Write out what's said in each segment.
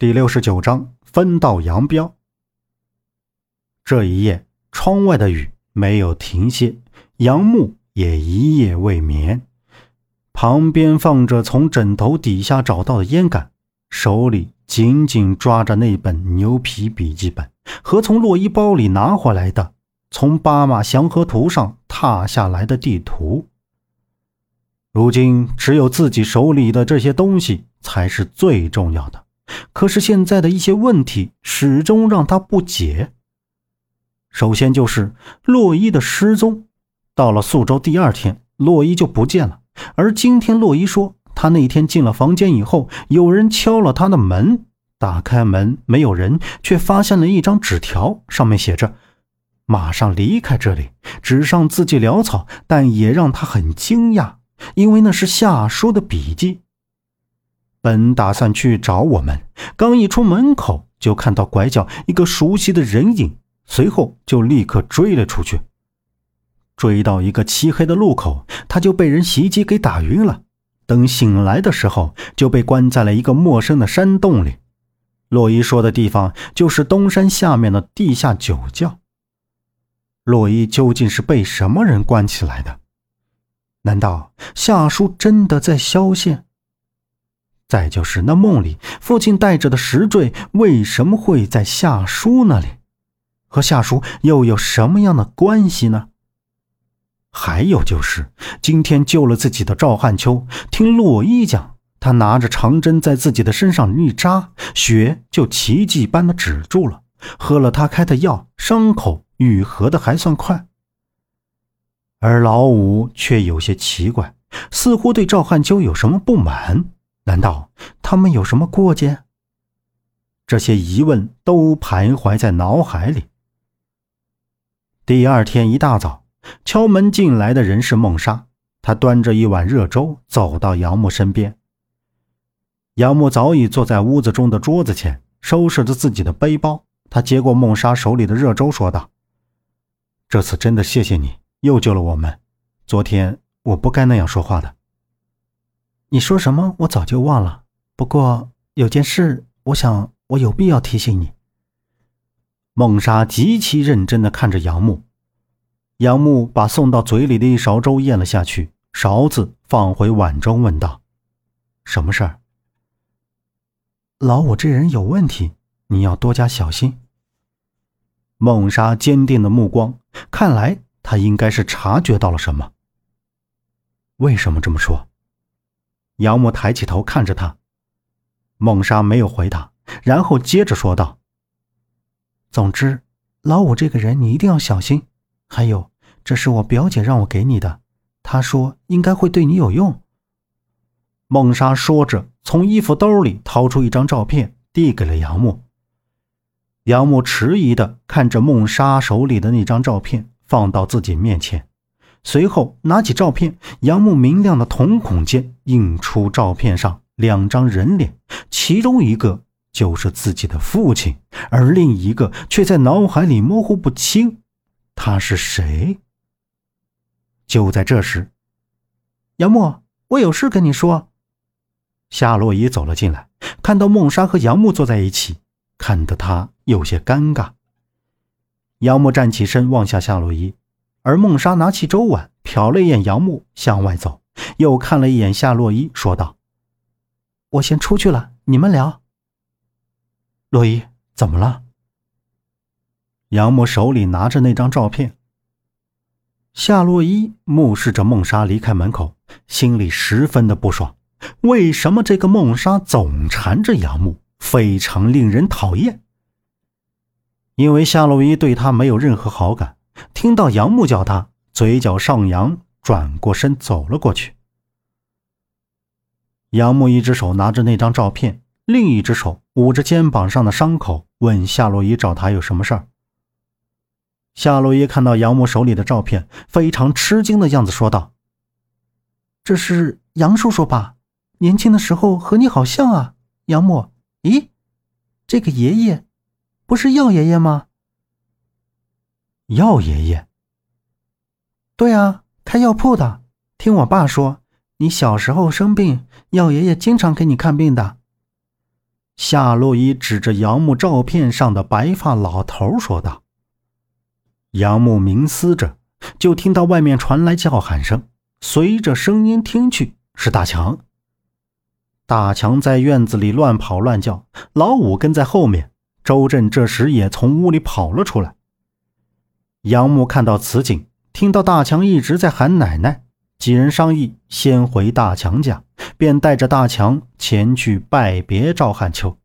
第六十九章分道扬镳。这一夜，窗外的雨没有停歇，杨木也一夜未眠。旁边放着从枕头底下找到的烟杆，手里紧紧抓着那本牛皮笔记本和从洛伊包里拿回来的从巴马祥和图上踏下来的地图。如今，只有自己手里的这些东西才是最重要的。可是现在的一些问题始终让他不解。首先就是洛伊的失踪，到了宿州第二天，洛伊就不见了。而今天洛伊说，他那天进了房间以后，有人敲了他的门，打开门没有人，却发现了一张纸条，上面写着：“马上离开这里。”纸上字迹潦草，但也让他很惊讶，因为那是夏叔的笔记。本打算去找我们，刚一出门口，就看到拐角一个熟悉的人影，随后就立刻追了出去。追到一个漆黑的路口，他就被人袭击给打晕了。等醒来的时候，就被关在了一个陌生的山洞里。洛伊说的地方就是东山下面的地下酒窖。洛伊究竟是被什么人关起来的？难道夏叔真的在萧县？再就是那梦里父亲带着的石坠为什么会在夏叔那里？和夏叔又有什么样的关系呢？还有就是今天救了自己的赵汉秋，听洛伊讲，他拿着长针在自己的身上一扎，血就奇迹般的止住了。喝了他开的药，伤口愈合的还算快。而老五却有些奇怪，似乎对赵汉秋有什么不满。难道他们有什么过节？这些疑问都徘徊在脑海里。第二天一大早，敲门进来的人是孟莎，她端着一碗热粥走到杨木身边。杨木早已坐在屋子中的桌子前，收拾着自己的背包。他接过孟莎手里的热粥，说道：“这次真的谢谢你，又救了我们。昨天我不该那样说话的。”你说什么？我早就忘了。不过有件事，我想我有必要提醒你。孟莎极其认真的看着杨木，杨木把送到嘴里的一勺粥咽了下去，勺子放回碗中，问道：“什么事儿？”老五这人有问题，你要多加小心。孟莎坚定的目光，看来他应该是察觉到了什么。为什么这么说？杨木抬起头看着他，孟莎没有回答，然后接着说道：“总之，老五这个人你一定要小心。还有，这是我表姐让我给你的，她说应该会对你有用。”孟莎说着，从衣服兜里掏出一张照片，递给了杨木。杨木迟疑的看着孟莎手里的那张照片，放到自己面前。随后拿起照片，杨木明亮的瞳孔间映出照片上两张人脸，其中一个就是自己的父亲，而另一个却在脑海里模糊不清。他是谁？就在这时，杨木，我有事跟你说。夏洛伊走了进来，看到梦莎和杨木坐在一起，看得他有些尴尬。杨木站起身，望向夏洛伊。而孟莎拿起粥碗，瞟了一眼杨木，向外走，又看了一眼夏洛伊，说道：“我先出去了，你们聊。”洛伊怎么了？杨木手里拿着那张照片。夏洛伊目视着孟莎离开门口，心里十分的不爽。为什么这个孟莎总缠着杨木，非常令人讨厌？因为夏洛伊对他没有任何好感。听到杨木叫他，嘴角上扬，转过身走了过去。杨木一只手拿着那张照片，另一只手捂着肩膀上的伤口，问夏洛伊找他有什么事儿。夏洛伊看到杨木手里的照片，非常吃惊的样子，说道：“这是杨叔叔吧？年轻的时候和你好像啊，杨木。咦，这个爷爷，不是药爷爷吗？”药爷爷，对啊，开药铺的。听我爸说，你小时候生病，药爷爷经常给你看病的。夏洛伊指着杨木照片上的白发老头说道。杨木冥思着，就听到外面传来叫喊声，随着声音听去，是大强。大强在院子里乱跑乱叫，老五跟在后面。周震这时也从屋里跑了出来。杨木看到此景，听到大强一直在喊奶奶，几人商议先回大强家，便带着大强前去拜别赵汉秋。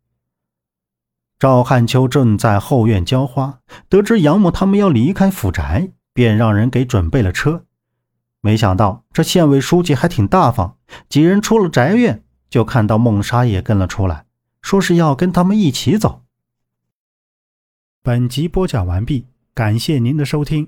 赵汉秋正在后院浇花，得知杨木他们要离开府宅，便让人给准备了车。没想到这县委书记还挺大方，几人出了宅院。就看到孟莎也跟了出来，说是要跟他们一起走。本集播讲完毕，感谢您的收听。